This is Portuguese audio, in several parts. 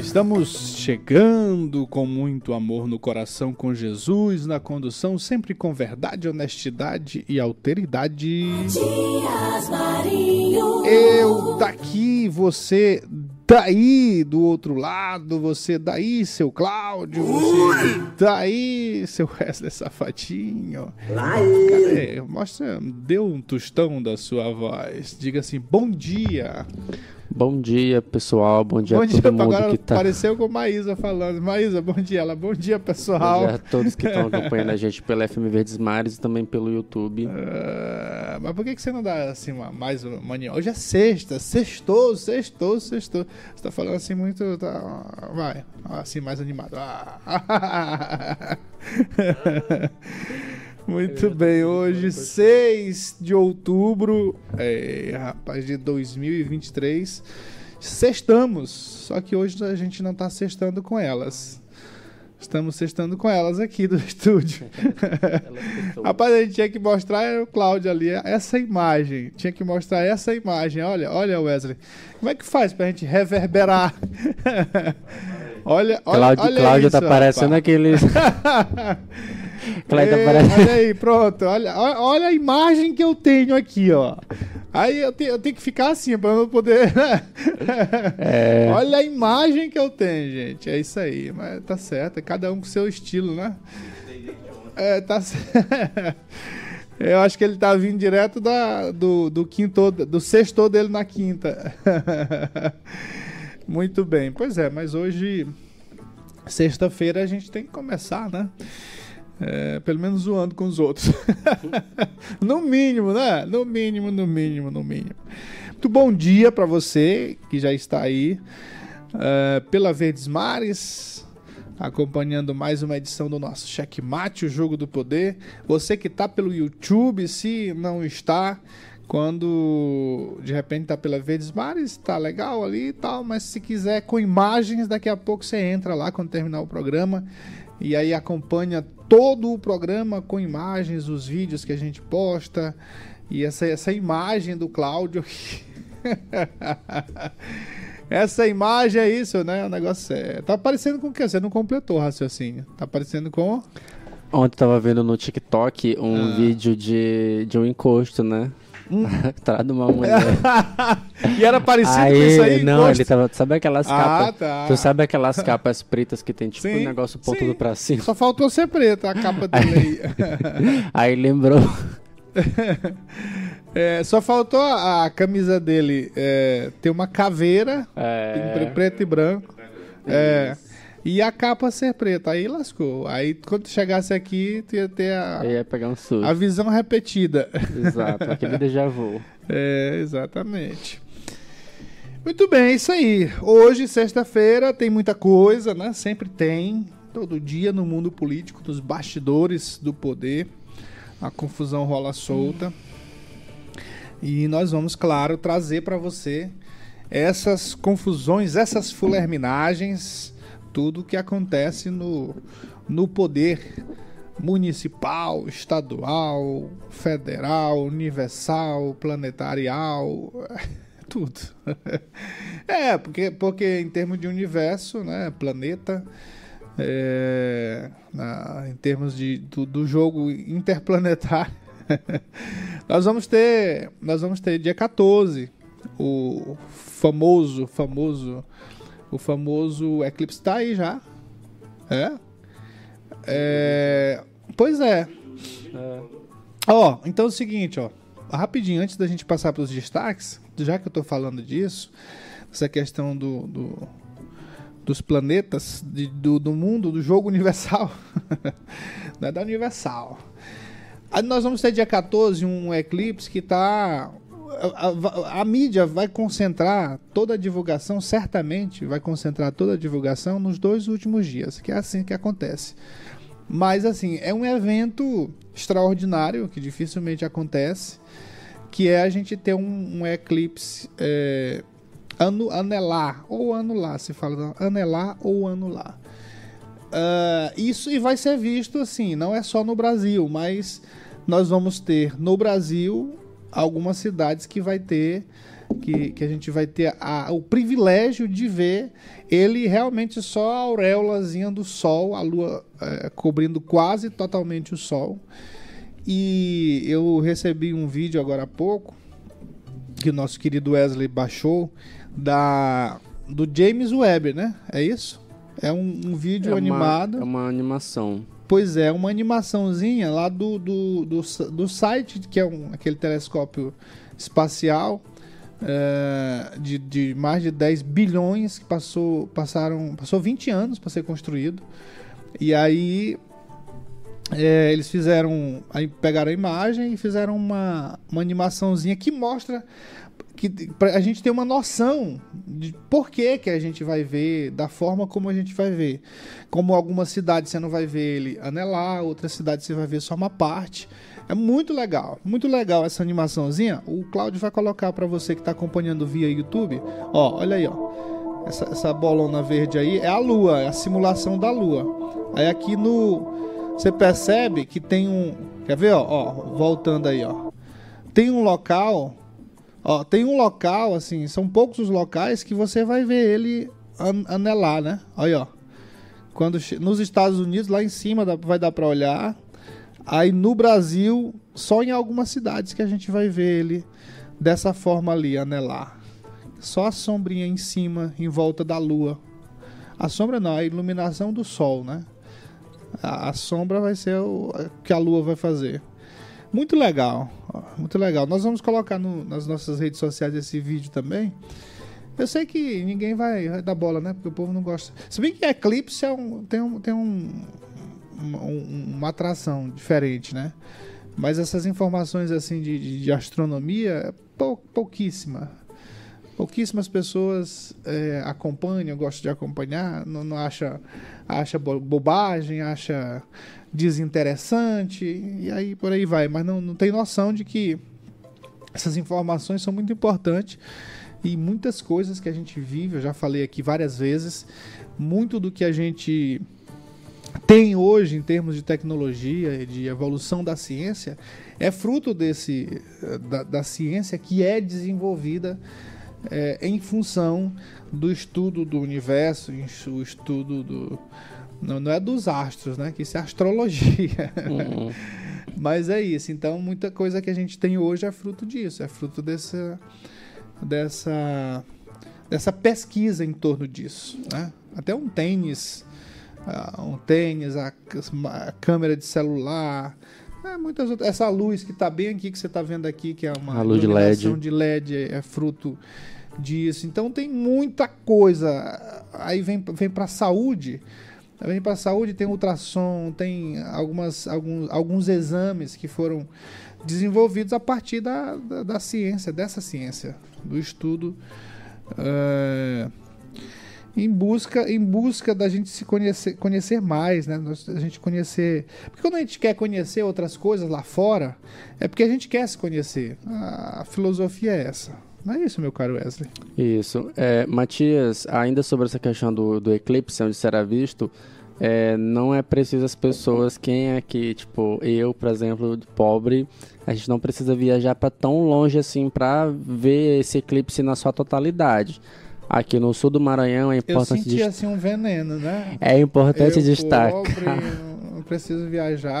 Estamos chegando com muito amor no coração com Jesus, na condução, sempre com verdade, honestidade e alteridade. Eu daqui, você daí do outro lado, você daí, seu Cláudio, você daí, seu Wesley Safadinho. Cadê? Mostra, dê um tostão da sua voz. Diga assim, bom dia. Bom dia, pessoal. Bom dia bom a dia, todo mundo agora que tá. pareceu com Maísa falando. Maísa, bom dia. Ela, bom dia, Bom pessoal. dia a todos que estão acompanhando a gente pela FM Verdes Mares e também pelo YouTube. Ah, mas por que, que você não dá assim uma, mais uma mania? Hoje é sexta, sextou, sextou, sextou. Você tá falando assim muito. Tá, vai, assim mais animado. Ah. Muito bem, hoje 6 de outubro, é, rapaz, de 2023, sextamos, só que hoje a gente não tá sextando com elas. Estamos sextando com elas aqui do estúdio. Rapaz, a gente tinha que mostrar o Cláudio ali, essa imagem. Tinha que mostrar essa imagem. Olha, olha, Wesley. Como é que faz pra gente reverberar? olha, olha, Cláudio, olha Cláudio isso, tá parecendo aqueles. Ei, parecendo. Olha aí, pronto. Olha, olha a imagem que eu tenho aqui, ó. Aí eu, te- eu tenho que ficar assim pra não poder. É. Olha a imagem que eu tenho, gente. É isso aí. Mas tá certo. é Cada um com seu estilo, né? É, tá certo. Eu acho que ele tá vindo direto da, do, do quinto, do sexto dele na quinta. Muito bem. Pois é, mas hoje, sexta-feira, a gente tem que começar, né? É, pelo menos zoando com os outros. no mínimo, né? No mínimo, no mínimo, no mínimo. Muito bom dia para você que já está aí é, pela Verdes Mares, acompanhando mais uma edição do nosso Checkmate, o Jogo do Poder. Você que está pelo YouTube, se não está, quando de repente está pela Verdes Mares, tá legal ali e tal, mas se quiser com imagens, daqui a pouco você entra lá quando terminar o programa e aí acompanha todo o programa com imagens, os vídeos que a gente posta e essa, essa imagem do Cláudio. essa imagem é isso, né? O negócio é. Tá parecendo com o quê? Você não completou o raciocínio. Tá parecendo com. Ontem eu tava vendo no TikTok um Ah. vídeo de, de um encosto, né? Atrás de uma mulher. e era parecido com isso aí? não, encosto? ele tava. Sabe aquelas Ah, capas? tá. Tu sabe aquelas capas pretas que tem tipo Sim, um negócio sim. pontudo pra cima? Só faltou ser preta a capa dele aí. Aí lembrou. É, só faltou a, a camisa dele é, ter uma caveira É, preto e branco. É, e a capa ser preta. Aí lascou. Aí quando chegasse aqui, tu ia ter a, ia pegar um susto. a visão repetida. Exato, aquele déjà vu. É, exatamente. Muito bem, é isso aí. Hoje, sexta-feira, tem muita coisa, né? Sempre tem. Todo dia no mundo político, nos bastidores do poder. A confusão rola solta. E nós vamos, claro, trazer para você essas confusões, essas fulerminagens, tudo que acontece no, no poder municipal, estadual, federal, universal, planetarial, tudo. É, porque, porque em termos de universo, né, planeta, é, na- em termos de, do, do jogo interplanetário, nós vamos ter, nós vamos ter dia 14, o famoso, famoso, o famoso eclipse tá aí já, é, é pois é, Ó, então é o seguinte, ó. Rapidinho, antes da gente passar para os destaques, já que eu tô falando disso, essa questão do, do- dos planetas, de- do, do mundo, do jogo universal. Não é da Universal. Aí nós vamos ter dia 14 um eclipse que está. A, a- a mídia vai concentrar toda a divulgação, certamente vai concentrar toda a divulgação nos dois últimos dias, que é assim que acontece. Mas assim, é um evento extraordinário que dificilmente acontece, que é a gente ter um, um eclipse é, anu, anelar, ou anular, se fala anelar ou anular. Ah, isso e vai ser visto assim, não é só no Brasil, mas nós vamos ter no Brasil algumas cidades que vai ter que, que a gente vai ter a- o privilégio de ver ele realmente só a auréolazinha do sol, a lua eh, cobrindo quase totalmente o sol. E eu recebi um vídeo agora há pouco que o nosso querido Wesley baixou da do James Webb, né? É isso? É um, um vídeo é uma- animado. É uma animação. Pois é, uma animaçãozinha lá do, do, do, do site, que é um, aquele telescópio espacial é, de, de mais de 10 bilhões que passou, passaram, passou 20 anos para ser construído. E aí é, eles fizeram, aí pegaram a imagem e fizeram uma, uma animaçãozinha que mostra que a gente ter uma noção de por que, que a gente vai ver, da forma como a gente vai ver. Como algumas cidades você não vai ver ele anelar, outras cidades você vai ver só uma parte. É muito legal, muito legal essa animaçãozinha. O Cláudio vai colocar para você que está acompanhando via YouTube. Ó, olha aí, ó. Essa, essa bolona verde aí é a lua, é a simulação da lua. Aí aqui no. Você percebe que tem um. Quer ver, ó? ó voltando aí, ó. Tem um local Ó, tem um local, assim, são poucos os locais que você vai ver ele an- anelar, né? Olha, ó. Quando nos Estados Unidos, lá em cima dá- vai dar pra olhar. Aí no Brasil, só em algumas cidades que a gente vai ver ele dessa forma ali, anelar. Só a sombrinha em cima, em volta da lua. A sombra não, a iluminação do sol, né? A, a sombra vai ser o que a lua vai fazer. Muito legal, muito legal. Nós vamos colocar no- nas nossas redes sociais esse vídeo também. Eu sei que ninguém vai, vai dar bola, né? Porque o povo não gosta. Se bem que Eclipse é um, tem, um, tem um, um- uma atração diferente, né? Mas essas informações assim de, de, de astronomia é pou, pouquíssima. Pouquíssimas pessoas é, acompanham, gostam de acompanhar, não, não acha, acha bo- bobagem, acha desinteressante, e aí por aí vai, mas não, não tem noção de que essas informações são muito importantes e muitas coisas que a gente vive, eu já falei aqui várias vezes, muito do que a gente tem hoje em termos de tecnologia e de evolução da ciência é fruto desse da, da ciência que é desenvolvida eh, em função do estudo do universo, o estudo do não, não é dos astros, né? Que isso é astrologia. Uhum. Mas é isso. Então, muita coisa que a gente tem hoje é fruto disso, é fruto dessa dessa dessa pesquisa em torno disso, né? Até um tênis, ah, um tênis, a, a câmera de celular, é, muitas outras. Essa luz que está bem aqui que você está vendo aqui, que é uma A luz de LED. de LED, é, fruto disso. Então tem muita coisa. Aí vem vem para saúde. Vem para saúde tem ultrassom, tem algumas alguns, alguns exames que foram desenvolvidos a partir da, da, da ciência, dessa ciência, do estudo é, em busca em busca da gente se conhecer conhecer mais, né? A gente conhecer, porque quando a gente quer conhecer outras coisas lá fora, é porque a gente quer se conhecer. A, a filosofia é essa. Não é isso, meu caro Wesley? Isso. É, Matias, ainda sobre essa questão do, do eclipse, onde será visto, é, não é preciso as pessoas, quem é que, tipo, eu, por exemplo, pobre, a gente não precisa viajar para tão longe assim para ver esse eclipse na sua totalidade. Aqui no sul do Maranhão é Eu importante, senti des- assim um veneno, né? é importante Eu, destacar. pobre, preciso viajar.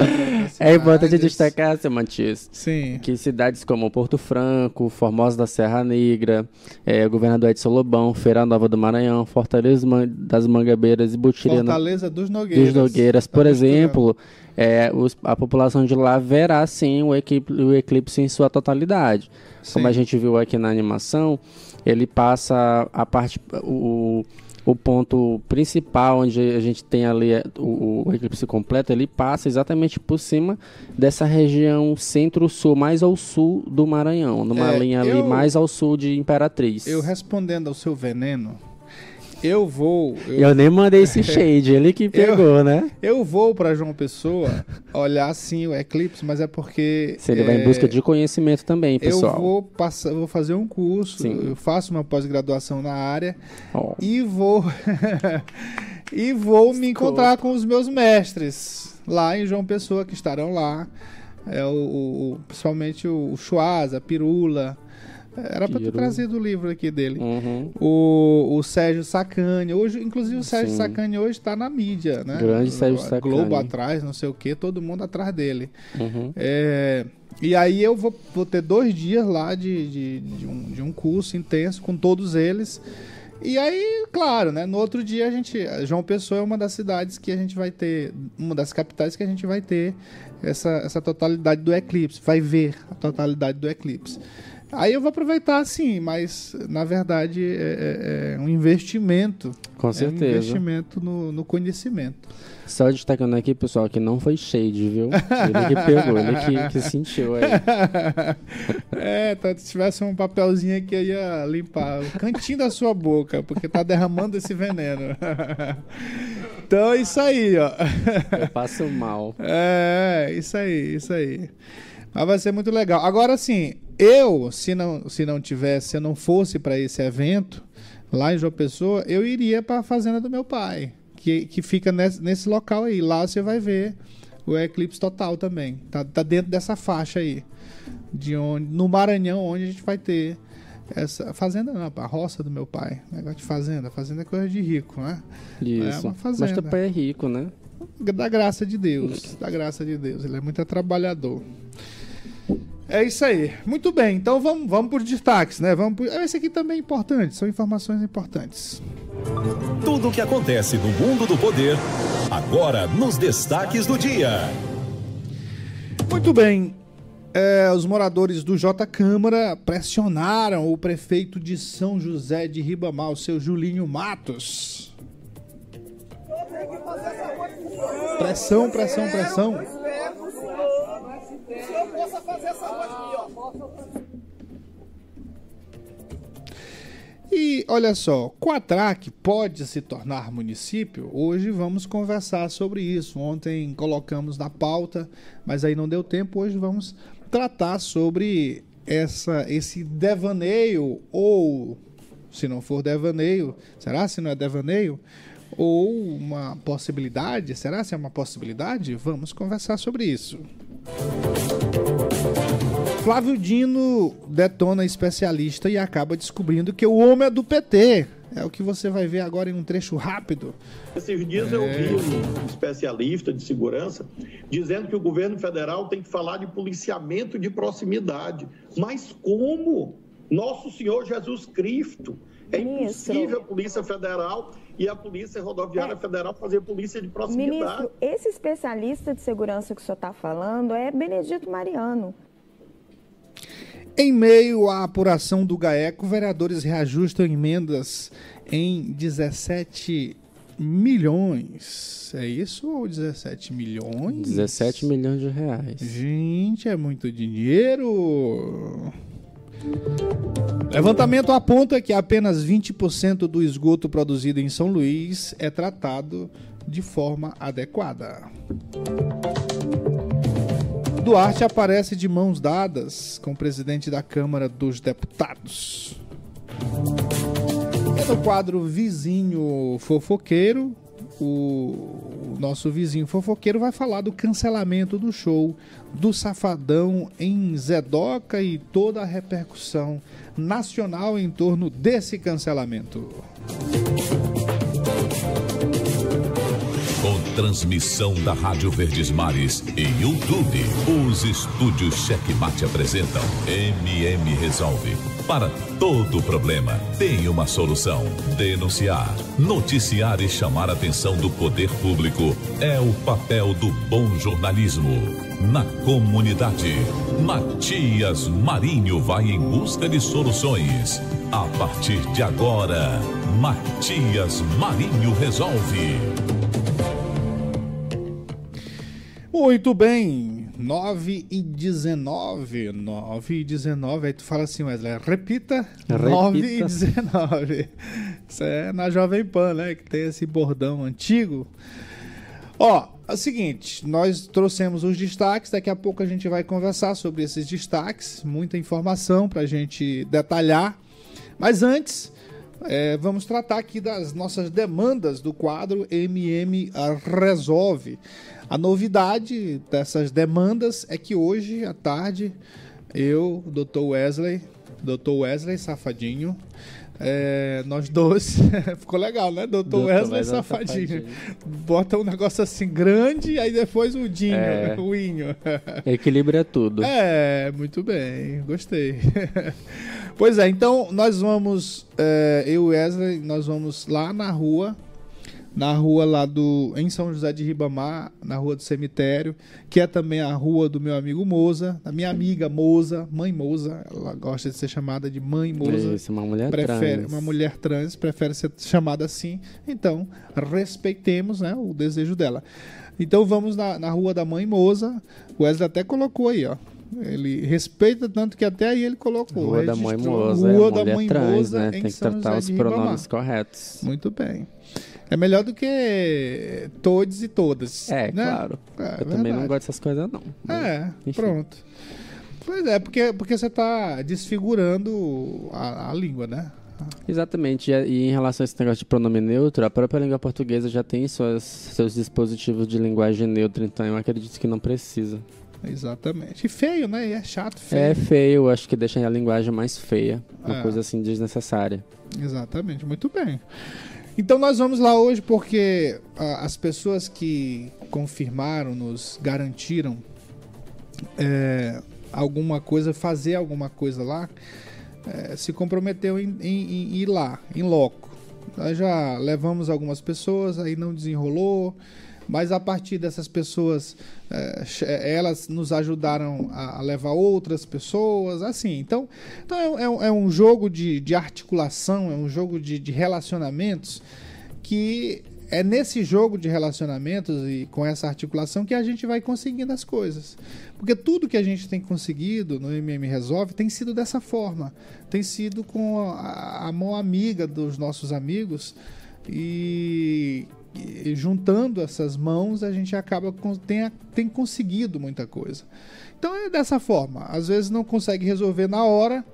É importante destacar, seu Matias, Sim. que cidades como Porto Franco, Formosa da Serra Negra, eh, Governador Edson Lobão, Feira Nova do Maranhão, Fortaleza das Mangabeiras e Butirana Fortaleza dos Nogueiras. dos Nogueiras, por Tá misturando. exemplo, eh, os- a população de lá verá sim o, o eclipse em sua totalidade. Como Sim. a gente viu aqui na animação, ele passa a parte o, o ponto principal onde a gente tem ali é, o, o eclipse completo, ele passa exatamente por cima dessa região centro-sul, mais ao sul do Maranhão, numa É, linha ali eu- mais ao sul de Imperatriz. Eu respondendo ao seu veneno, eu vou. Eu, Eu nem mandei esse shade, ele que pegou, né? eu vou para João Pessoa olhar sim o eclipse, mas é porque. Se ele vai em é, busca de conhecimento também, pessoal. Eu vou passar, vou fazer um curso, Sim. eu faço uma pós-graduação na área Ó, e vou e vou me encontrar com os meus mestres lá em João Pessoa que estarão lá. É o, o- principalmente o, o Chuasa, a Pirula. Era para ter trazido o livro aqui dele. uhum. O, o Sérgio Sacani, hoje, inclusive o Sérgio Sim. Sacani hoje está na mídia, né? Grande Sérgio O- Sacani. Globo atrás, não sei o que, todo mundo atrás dele. Uhum. É, e aí eu vou, vou ter dois dias lá de, de, de um, de um curso intenso com todos eles. E aí, claro, né? No outro dia a gente. João Pessoa é uma das cidades que a gente vai ter. Uma das capitais que a gente vai ter essa, essa totalidade do eclipse. Vai ver a totalidade do eclipse. Aí eu vou aproveitar sim, mas na verdade é, é- é um investimento. Com É um certeza. investimento no, no conhecimento. Só destacando aqui, pessoal, que não foi shade, viu? Ele que pegou, ele que, que sentiu aí. É, tá, se tivesse um papelzinho aqui, eu ia limpar o cantinho da sua boca, porque tá derramando esse veneno. Então é isso aí, ó. Eu passo mal. É, isso aí, isso aí. Mas vai ser muito legal. Agora, assim, eu, se não, se não tivesse, se eu não fosse para esse evento, lá em João Pessoa, eu iria para a fazenda do meu pai, que, que fica nesse, nesse local aí. Lá você vai ver o eclipse total também. Tá, tá dentro dessa faixa aí. De onde, no Maranhão, onde a gente vai ter essa fazenda, não, a roça do meu pai. Negócio de fazenda. Fazenda é coisa de rico, né? Isso. uma Mas fazenda. teu pai é rico, né? Da graça de Deus. Da graça de Deus. Ele é muito trabalhador. É isso aí. Muito bem. Então vamos, vamos por destaques, né? Vamos por... Esse aqui também é importante. São informações importantes. Tudo o que acontece no mundo do poder, agora nos destaques do dia. Muito bem. É, os moradores do J Câmara pressionaram o prefeito de São José de Ribamar, o seu Julinho Matos. Pressão, pressão, pressão. E olha só, Quatraque pode se tornar município? Hoje vamos conversar sobre isso. Ontem colocamos na pauta, mas aí não deu tempo. Hoje vamos tratar sobre essa, esse devaneio, ou se não for devaneio, será se não é devaneio? Ou uma possibilidade? Será se é uma possibilidade? Vamos conversar sobre isso. Flávio Dino detona especialista e acaba descobrindo que o homem é do PT. É o que você vai ver agora em um trecho rápido. Esses dias eu vi um especialista de segurança dizendo que o governo federal tem que falar de policiamento de proximidade. Mas como? Nosso Senhor Jesus Cristo. É Ministro. impossível a Polícia Federal e a Polícia Rodoviária É. Federal fazer polícia de proximidade. Ministro, esse especialista de segurança que o senhor está falando é Benedito Mariano. Em meio à apuração do GAECO, vereadores reajustam emendas em 17 milhões. É isso ou 17 milhões? 17 milhões de reais. Gente, é muito dinheiro. Levantamento aponta que apenas 20% do esgoto produzido em São Luís é tratado de forma adequada. Duarte aparece de mãos dadas com o presidente da Câmara dos Deputados. No quadro Vizinho Fofoqueiro, o nosso vizinho fofoqueiro vai falar do cancelamento do show do Safadão em Zedoca e toda a repercussão nacional em torno desse cancelamento. Transmissão da Rádio Verdes Mares e YouTube, os estúdios Checkmate apresentam MM Resolve. Para todo problema, tem uma solução. Denunciar, noticiar e chamar a atenção do poder público é o papel do bom jornalismo. Na comunidade, Matias Marinho vai em busca de soluções. A partir de agora, Matias Marinho Resolve. Muito bem, 9 e 19. 9 e 19. Aí tu fala assim, Wesley, repita. Repita. 9 e 19. Isso é na Jovem Pan, né? Que tem esse bordão antigo. Ó, é o seguinte, nós trouxemos os destaques, daqui a pouco a gente vai conversar sobre esses destaques, muita informação pra gente detalhar. Mas antes, é, vamos tratar aqui das nossas demandas do quadro MM Resolve. A novidade dessas demandas é que hoje à tarde eu, Dr. Wesley, Dr. Wesley Safadinho, é, nós dois, ficou legal, né? Dr. Dr. Wesley Wesley Safadinho. Safadinho. Bota um negócio assim grande, aí depois o Dinho, É. o Inho. Equilíbrio é tudo. É, muito bem, gostei. pois é, então nós vamos, é, eu e Wesley, nós vamos lá na rua, na rua lá do, em São José de Ribamar, na rua do cemitério, que é também a rua do meu amigo Moza, da minha amiga Moza, mãe Moza, ela gosta de ser chamada de mãe Moza. Isso, uma mulher Prefere trans. uma mulher trans, prefere ser chamada assim. Então, respeitemos né, o desejo dela. Então vamos na, na rua da mãe Moza. O Wesley até colocou aí, ó. Ele respeita tanto que até aí ele colocou. Rua da Mãe Moza, é Rua mulher da Mãe trans, Moza né? em Tem que São tratar José os pronomes corretos. Muito bem. É melhor do que todos e todas. É, né? claro. É, Eu também não verdade. gosto dessas coisas, não. Mas, É, enfim. pronto. Pois é, porque, porque você está desfigurando a, a língua, né? Exatamente. E, e em relação a esse negócio de pronome neutro, a própria língua portuguesa já tem suas, seus dispositivos de linguagem neutra, então eu acredito que não precisa. Exatamente. E feio, né? E é chato, feio. É feio, acho que deixa a linguagem mais feia. Uma É. coisa assim desnecessária. Exatamente, muito bem. Então nós vamos lá hoje porque ah, as pessoas que confirmaram, nos garantiram é, alguma coisa, fazer alguma coisa lá, é, se comprometeu em, em- em ir lá, em loco. Nós já levamos algumas pessoas, aí não desenrolou, mas a partir dessas pessoas, é, elas nos ajudaram a, levar outras pessoas, assim. Então, então é, é um- é um jogo de, de articulação, é um jogo de, de relacionamentos que é nesse jogo de relacionamentos e com essa articulação que a gente vai conseguindo as coisas. Porque tudo que a gente tem conseguido no MM Resolve tem sido dessa forma. Tem sido com a, a mão amiga dos nossos amigos e, e juntando essas mãos a gente acaba com, tem, tem conseguido muita coisa. Então é dessa forma. Às vezes não consegue resolver na hora,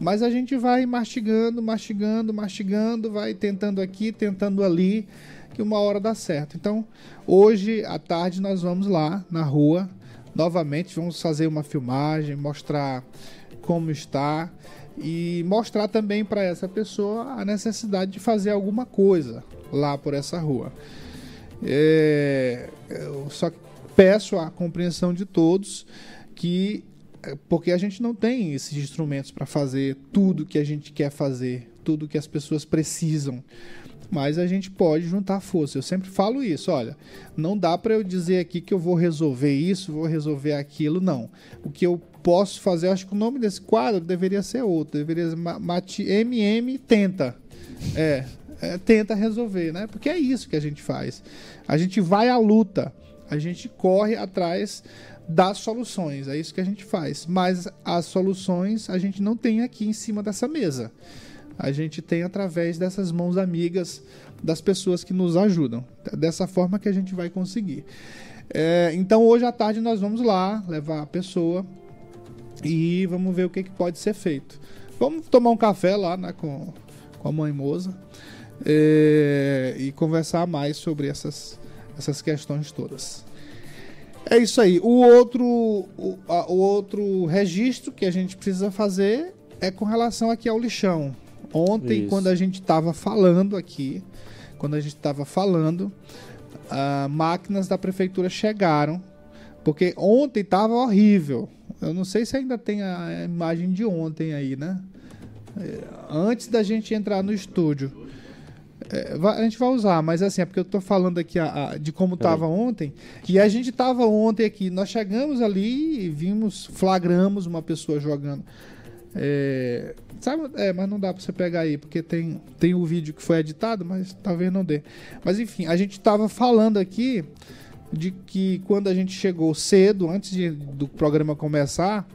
mas a gente vai mastigando, mastigando, mastigando, vai tentando aqui, tentando ali, que uma hora dá certo. Então, hoje à tarde nós vamos lá na rua, novamente vamos fazer uma filmagem, mostrar como está e mostrar também para essa pessoa a necessidade de fazer alguma coisa lá por essa rua. É, eu só peço a compreensão de todos que é, porque a gente não tem esses instrumentos para fazer tudo que a gente quer fazer, tudo que as pessoas precisam. Mas a gente pode juntar força. Eu sempre falo isso, olha, não dá para eu dizer aqui que eu vou resolver isso, vou resolver aquilo, não. O que eu posso fazer, acho que o nome desse quadro deveria ser outro, deveria ser MM tenta. É, é, tenta resolver, né? Porque é isso que a gente faz. A gente vai à luta, a gente corre atrás das soluções, é isso que a gente faz. Mas as soluções a gente não tem aqui em cima dessa mesa. A gente tem através dessas mãos amigas das pessoas que nos ajudam. É dessa forma que a gente vai conseguir. É, então hoje à tarde nós vamos lá levar a pessoa e vamos ver o que, que pode ser feito. Vamos tomar um café lá né, com, com a mãe Moza é, e conversar mais sobre essas, essas questões todas. É isso aí. O outro, o, a- o outro registro que a gente precisa fazer é com relação aqui ao lixão. Ontem, Isso. quando a gente estava falando aqui, quando a gente estava falando, ah, máquinas da prefeitura chegaram, porque ontem estava horrível. Eu não sei se ainda tem a imagem de ontem aí, né? É, Antes da gente entrar no estúdio. É, a gente vai usar, mas assim, é porque eu tô falando aqui a- a- de como Peraí. tava ontem. E a gente tava ontem aqui, nós chegamos ali e vimos, flagramos uma pessoa jogando É, sabe, é, mas não dá pra você pegar aí, porque tem, tem o vídeo que foi editado, mas talvez não dê. Mas enfim, a gente tava falando aqui de que quando a gente chegou cedo, antes de- do programa começar,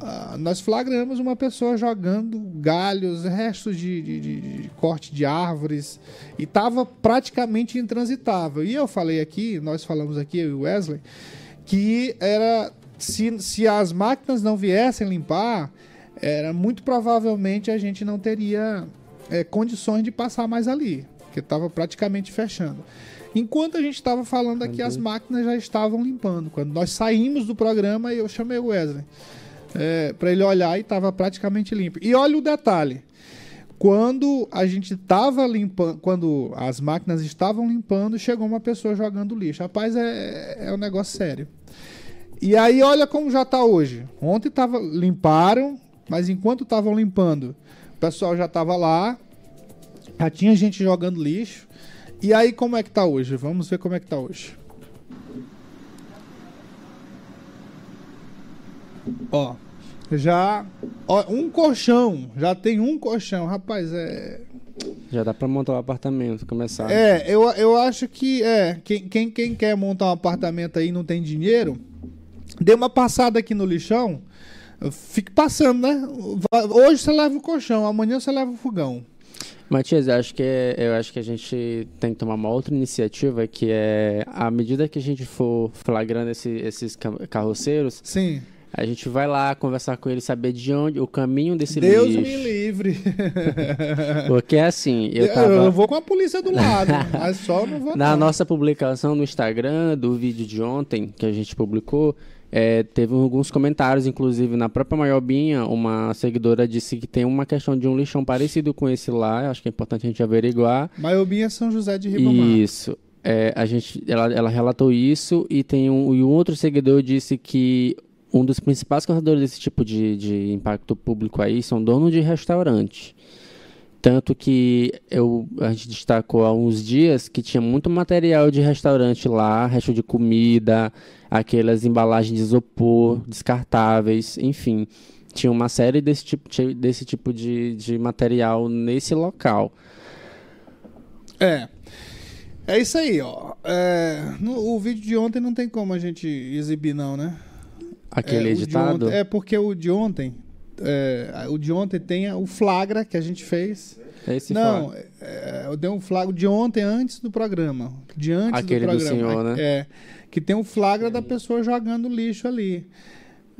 ah, nós flagramos uma pessoa jogando galhos, restos de, de- de- de corte de árvores, e estava praticamente intransitável. E eu falei aqui, nós falamos aqui, eu e o Wesley, que era se, se as máquinas não viessem limpar, era muito provavelmente a gente não teria eh, condições de passar mais ali, porque estava praticamente fechando. Enquanto a gente estava falando aqui, as máquinas já estavam limpando. Quando nós saímos do programa, eu chamei o Wesley para ele olhar e estava praticamente limpo. E olha o detalhe: quando a gente estava limpando, quando as máquinas estavam limpando, chegou uma pessoa jogando lixo. Rapaz, é, é um negócio sério. E aí, olha como já tá hoje. Ontem tava, limparam, mas enquanto estavam limpando, o pessoal já tava lá, já tinha gente jogando lixo. E aí, como é que tá hoje? Vamos ver como é que tá hoje. Ó, já. Ó, um colchão. Já tem um colchão. Rapaz, é. Já dá pra montar o apartamento, começar. É, eu, eu acho que é. Quem, quem, quem quer montar um apartamento aí e não tem dinheiro, dê uma passada aqui no lixão. Fique passando, né? Hoje você leva o colchão, amanhã você leva o fogão. Matias, eu acho que é- eu acho que a gente tem que tomar uma outra iniciativa que é à medida que a gente for flagrando esse- esses ca- carroceiros, Sim. A gente vai lá conversar com eles, saber de onde o caminho desse Deus lixo. me livre. Porque assim, eu Eu, tava vou com a polícia do lado, mas só não vou na não. nossa publicação no Instagram do vídeo de ontem que a gente publicou, é, teve alguns comentários, inclusive na própria Maiobinha, uma seguidora disse que tem uma questão de um lixão parecido com esse lá, acho que é importante a gente averiguar. Maiobinha é São José de Ribamar. Isso. É, a gente, ela, ela relatou isso e tem um, e um outro seguidor disse que um dos principais causadores desse tipo de, de impacto público aí são donos de restaurante. Tanto que eu, a gente destacou há uns dias que tinha muito material de restaurante lá, resto de comida, aquelas embalagens de isopor, descartáveis, enfim. Tinha uma série desse tipo, desse tipo de, de material nesse local. É. É isso aí, ó. É, no- o vídeo de ontem não tem como a gente exibir, não, né? Aquele é, editado. ontem- é porque o de ontem. é, o de ontem tem o flagra que a gente fez. Esse não, foi- é, eu dei um flagra de ontem anantes do programa. De antes Aquele do do programa. senhor, né? É. Que tem o flagra da pessoa jogando lixo ali.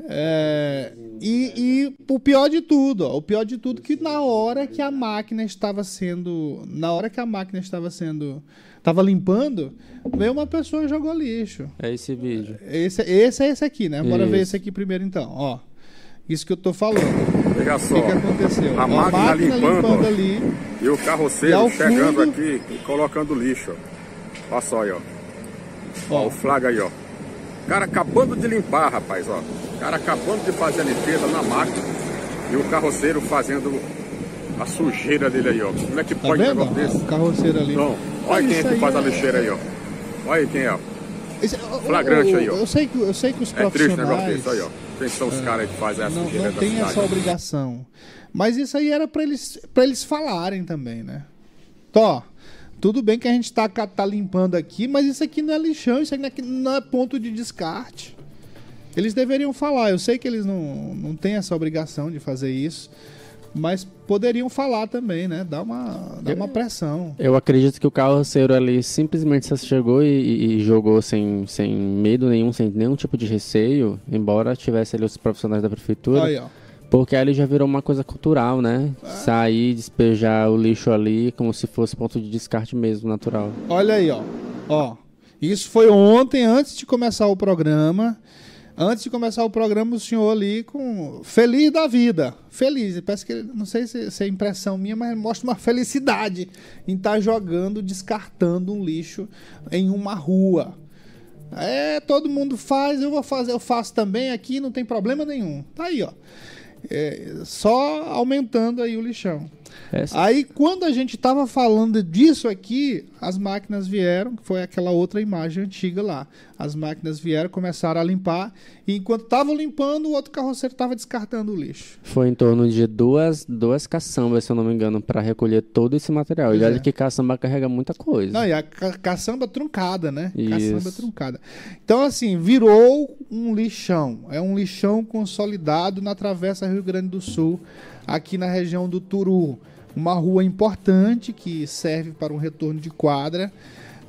É, e, e o pior de tudo, ó, o pior de tudo que na hora que a máquina estava sendo, na hora que a máquina estava sendo, estava limpando, veio uma pessoa e jogou lixo. É esse vídeo. Esse, esse é esse aqui, né? Bora ver Isso. esse aqui primeiro então, ó. Isso que eu tô falando. Veja O só, que, que aconteceu? a máquina limpando, ali. e o carroceiro chegando fundo- aqui e colocando lixo. ó. Olha só aí, ó. Ó, o flaga aí, ó. O cara acabando de limpar, rapaz, ó. O cara acabando de fazer a limpeza na máquina e o carroceiro fazendo a sujeira dele aí, ó. Como é que Tá pode um vendo? negócio desse? O carroceiro ali. Não, olha Mas quem é que faz a é- lixeira aí, ó. Olha aí quem é, ó. Esse- o- Flagrante aí, ó. Eu sei que, eu sei que os É triste o negócio profissionais desse aí, ó. Quem são os caras aí que fazem essa não, sujeira não tem essa obrigação. Mas isso aí era pra eles, pra eles falarem também, né? Tó, tudo bem que a gente tá, tá limpando aqui, mas isso aqui não é lixão, isso aqui não é ponto de descarte. Eles deveriam falar. Eu sei que eles não, não têm essa obrigação de fazer isso, mas poderiam falar também, né? Dar uma, dar uma pressão. Eu acredito que o carroceiro ali simplesmente só chegou e, e- jogou sem, sem medo nenhum, sem nenhum tipo de receio, embora tivesse ali os profissionais da prefeitura. Aí, ó. Porque ali já virou uma coisa cultural, né? Sair, despejar o lixo ali como se fosse ponto de descarte mesmo, natural. Olha aí, ó. Ó. Isso foi ontem, antes de começar o programa. Antes de começar o programa, o senhor ali com. Feliz da vida. Feliz. Parece que, não sei se, se é impressão minha, mas mostra uma felicidade em estar jogando, descartando um lixo em uma rua. É, todo mundo faz, eu vou fazer, eu faço também aqui, não tem problema nenhum. Tá aí, ó. é, só aumentando aí o lixão. Essa- Aí, quando a gente estava falando disso aqui, as máquinas vieram, que foi aquela outra imagem antiga lá. As máquinas vieram, começaram a limpar, e enquanto estavam limpando, o outro carroceiro estava descartando o lixo. Foi em torno de duas, duas caçambas, se eu não me engano, para recolher todo esse material. Pois e olha é. que caçamba carrega muita coisa. Não, e a ca caçamba truncada, né? Isso. Caçamba truncada. Então, assim, virou um lixão. É um lixão consolidado na Travessa Rio Grande do Sul, aqui na região do Turu. Uma rua importante que serve para um retorno de quadra.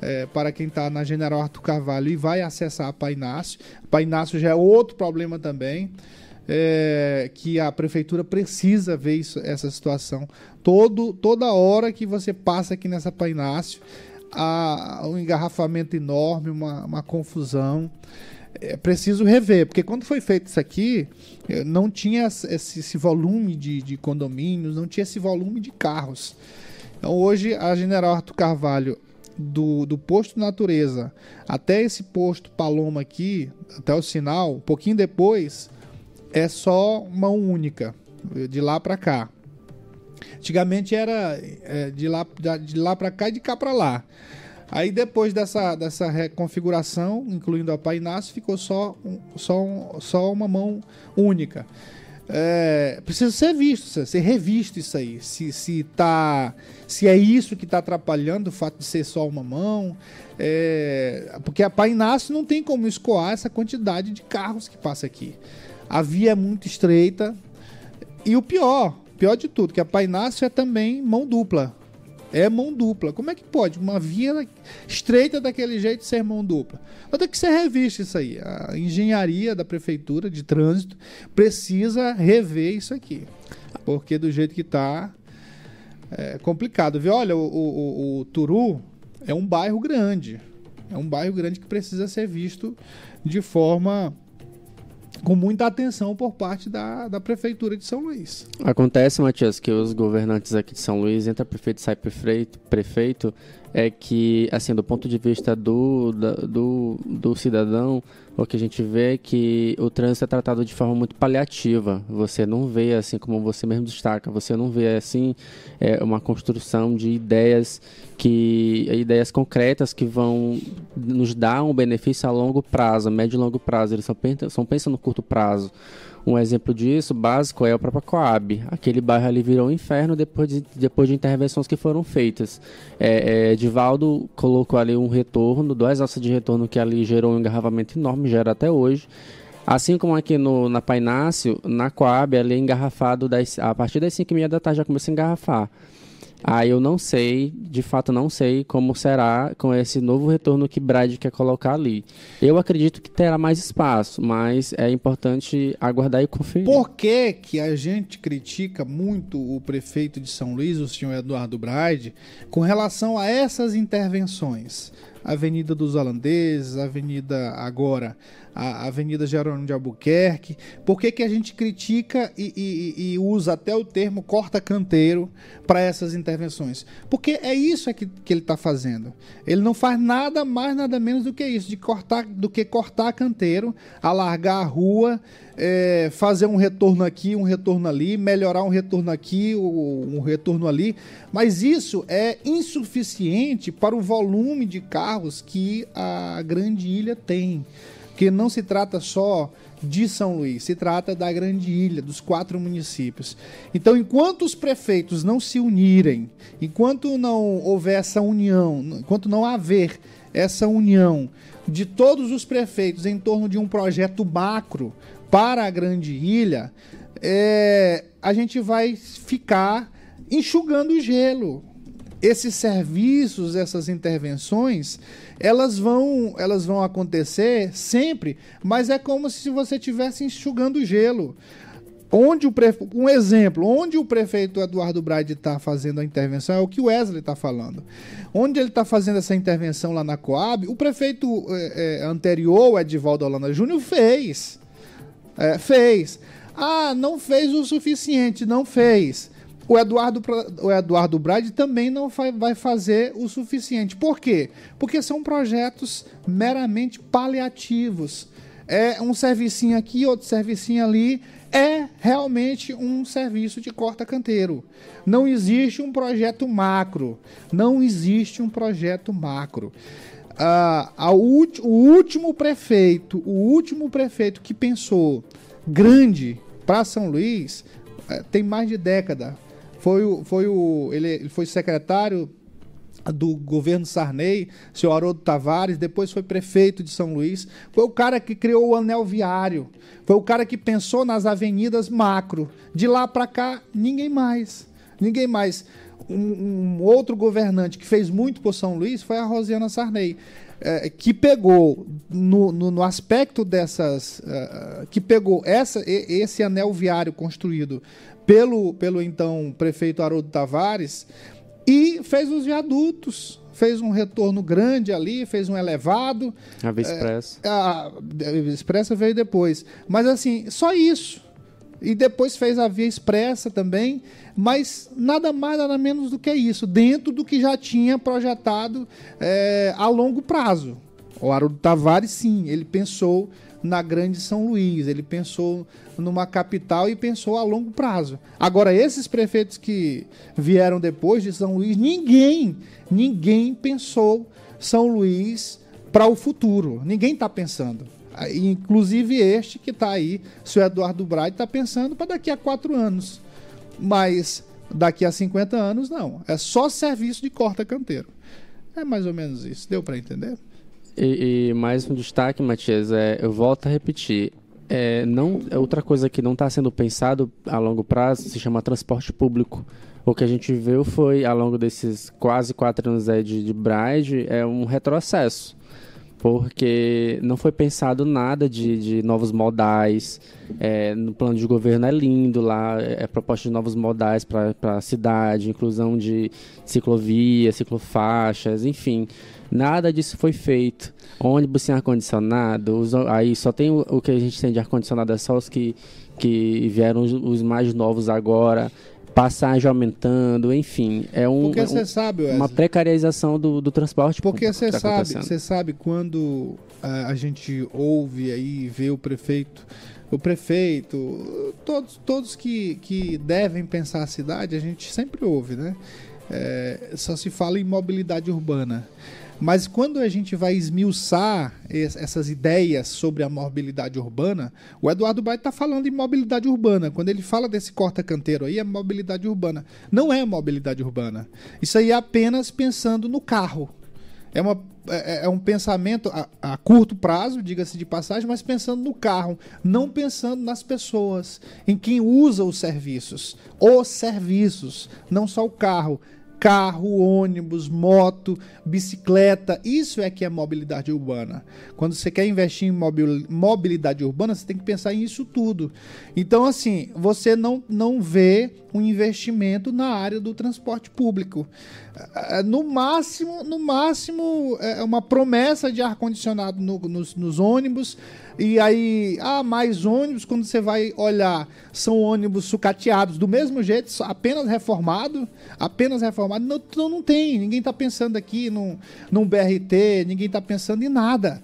é, para quem está na General Arthur Carvalho e vai acessar a Painácio. Painácio já é outro problema também. é, que a prefeitura precisa ver isso- essa situação. Todo, toda hora que você passa aqui nessa Painácio, há um engarrafamento enorme, uma, uma confusão. É preciso rever, porque quando foi feito isso aqui, eh, não tinha esse, esse volume de, de condomínios, não tinha esse volume de carros. Então hoje a General Arthur Carvalho, do, do posto Natureza até esse posto Paloma aqui, até o sinal, um pouquinho depois, é só mão única, de lá para cá. Antigamente era é, de lá, de lá para cá e de cá para lá. Aí depois dessa, dessa reconfiguração, incluindo a Painácio, ficou só, só, só uma mão única. É, precisa ser visto, ser revisto isso aí. Se, se, tá, se é isso que está atrapalhando o fato de ser só uma mão. É, porque a Painácio não tem como escoar essa quantidade de carros que passa aqui. A via é muito estreita. E o pior, pior de tudo, que a Painácio é também mão dupla. É mão dupla. Como é que pode uma via estreita daquele jeito ser mão dupla? Vai ter que ser revisto isso aí. A engenharia da prefeitura de trânsito precisa rever isso aqui. Porque do jeito que tá é complicado. Viu? Olha, o, o- o Turu é um bairro grande. É um bairro grande que precisa ser visto de forma com muita atenção por parte da, da prefeitura de São Luís. Acontece, Matias, que os governantes aqui de São Luís, entra prefeito e sai prefeito, prefeito, é que, assim, do ponto de vista do, da- do, do cidadão, o que a gente vê é que o trânsito é tratado de forma muito paliativa. Você não vê, assim, como você mesmo destaca, você não vê, assim, é, uma construção de ideias que ideias concretas que vão nos dar um benefício a longo prazo, médio e longo prazo. Eles só pensam, só pensam no curto prazo. Um exemplo disso, básico, é o próprio Coab. Aquele bairro ali virou um inferno depois de, depois de intervenções que foram feitas. É, é, Divaldo colocou ali um retorno, duas alças de retorno que ali gerou um engarrafamento enorme, gera até hoje. Assim como aqui no, na Painácio, na Coab, ali é engarrafado das, a partir das 5 e meia da tarde já começa a engarrafar. Aí eu não sei, de fato não sei como será com esse novo retorno que Brad quer colocar ali. Eu acredito que terá mais espaço, mas é importante aguardar e conferir. Por que, que a gente critica muito o prefeito de São Luís, o senhor Eduardo Braide, com relação a essas intervenções? Avenida dos Holandeses, Avenida agora, a Avenida Jerônimo de Albuquerque. Por que, que a gente critica e, e- e usa até o termo corta-canteiro para essas intervenções? Porque é isso é que, que ele está fazendo. Ele não faz nada mais, nada menos do que isso, de cortar, do que cortar canteiro, alargar a rua, é, fazer um retorno aqui, um retorno ali, melhorar um retorno aqui, um retorno ali. Mas isso é insuficiente para o volume de carros que a Grande Ilha tem. Porque não se trata só de São Luís, se trata da Grande Ilha, dos quatro municípios. Então, enquanto os prefeitos não se unirem, enquanto não houver essa união, enquanto não haver essa união de todos os prefeitos em torno de um projeto macro para a Grande Ilha, é, a gente vai ficar enxugando o gelo. Esses serviços, essas intervenções, elas vão, elas vão acontecer sempre, mas é como se você estivesse enxugando gelo. Onde o prefe... Um exemplo, onde o prefeito Eduardo Braide está fazendo a intervenção é o que o Wesley está falando. Onde ele está fazendo essa intervenção lá na Coab, o prefeito eh, eh, anterior, o Edivaldo Holanda Júnior, fez. É, fez. Ah, não fez o suficiente, não fez. O Eduardo, o Eduardo Brade também não vai, fazer o suficiente. Por quê? Porque são projetos meramente paliativos. É um servicinho aqui, outro servicinho ali. é realmente um serviço de corta-canteiro. Não existe um projeto macro. Não existe um projeto macro. Ah, a o último prefeito, o último prefeito que pensou grande para São Luís eh, tem mais de década. Foi o, foi o, ele, foi secretário do governo Sarney, seu Haroldo Tavares, depois foi prefeito de São Luís, foi o cara que criou o anel viário, foi o cara que pensou nas avenidas macro. De lá para cá, ninguém mais. Ninguém mais. Um, um outro governante que fez muito por São Luís foi a Rosiana Sarney, eh, que pegou no, no- no aspecto dessas. eh, que pegou essa, esse anel viário construído pelo, pelo então prefeito Haroldo Tavares e fez os viadutos. Fez um retorno grande ali, fez um elevado. A Via Expressa. A a Expressa veio depois. Mas assim, só isso. E depois fez a Via Expressa também. Mas nada mais, nada menos do que isso. Dentro do que já tinha projetado eh, a longo prazo. O Haroldo Tavares, sim, ele pensou na grande São Luís, ele pensou numa capital e pensou a longo prazo. Agora, esses prefeitos que vieram depois de São Luís, ninguém, ninguém pensou São Luís para o futuro. Ninguém está pensando. Ah, Inclusive este que está aí, senhor Eduardo Braide, está pensando para daqui a quatro anos. Mas daqui a 50 anos, não. É só serviço de corta-canteiro. É mais ou menos isso. Deu para entender? E, e mais um destaque, Matias, é, eu volto a repetir. É, não, é outra coisa que não está sendo pensado a longo prazo se chama transporte público. O que a gente viu foi, ao longo desses quase quatro anos aí de, de Bride, é um retrocesso. Porque não foi pensado nada de, de novos modais. É, no plano de governo é lindo lá, é proposta de novos modais para a cidade, inclusão de ciclovias, ciclofaixas, enfim. Nada disso foi feito. Ônibus sem ar-condicionado, aí só tem o, o que a gente tem de ar-condicionado, é só os que, que vieram os, os mais novos agora. Passagem aumentando, enfim. É um, é um- sabe, uma precarização do, do transporte Porque você tá sabe, você sabe quando ah, a gente ouve aí, vê o prefeito, o prefeito, todos, todos que, que devem pensar a cidade, a gente sempre ouve, né? É, só se fala em mobilidade urbana. Mas quando a gente vai esmiuçar es- essas ideias sobre a mobilidade urbana, o Eduardo Baita está falando em mobilidade urbana. Quando ele fala desse corta-canteiro aí, é mobilidade urbana. Não é mobilidade urbana. Isso aí é apenas pensando no carro. É, uma, é, é um pensamento a, a curto prazo, diga-se de passagem, mas pensando no carro, não pensando nas pessoas, em quem usa os serviços. Os serviços, não só o carro. Carro, ônibus, moto, bicicleta, isso é que é mobilidade urbana. Quando você quer investir em mobil- mobilidade urbana, você tem que pensar em isso tudo. Então, assim, você não, não vê um investimento na área do transporte público. Ah, No máximo, no máximo, é uma promessa de ar-condicionado no- nos, nos ônibus. E aí, ah, mais ônibus, quando você vai olhar, são ônibus sucateados do mesmo jeito, apenas reformado, apenas reformado. Não, então não tem, ninguém está pensando aqui num, num BRT, ninguém está pensando em nada.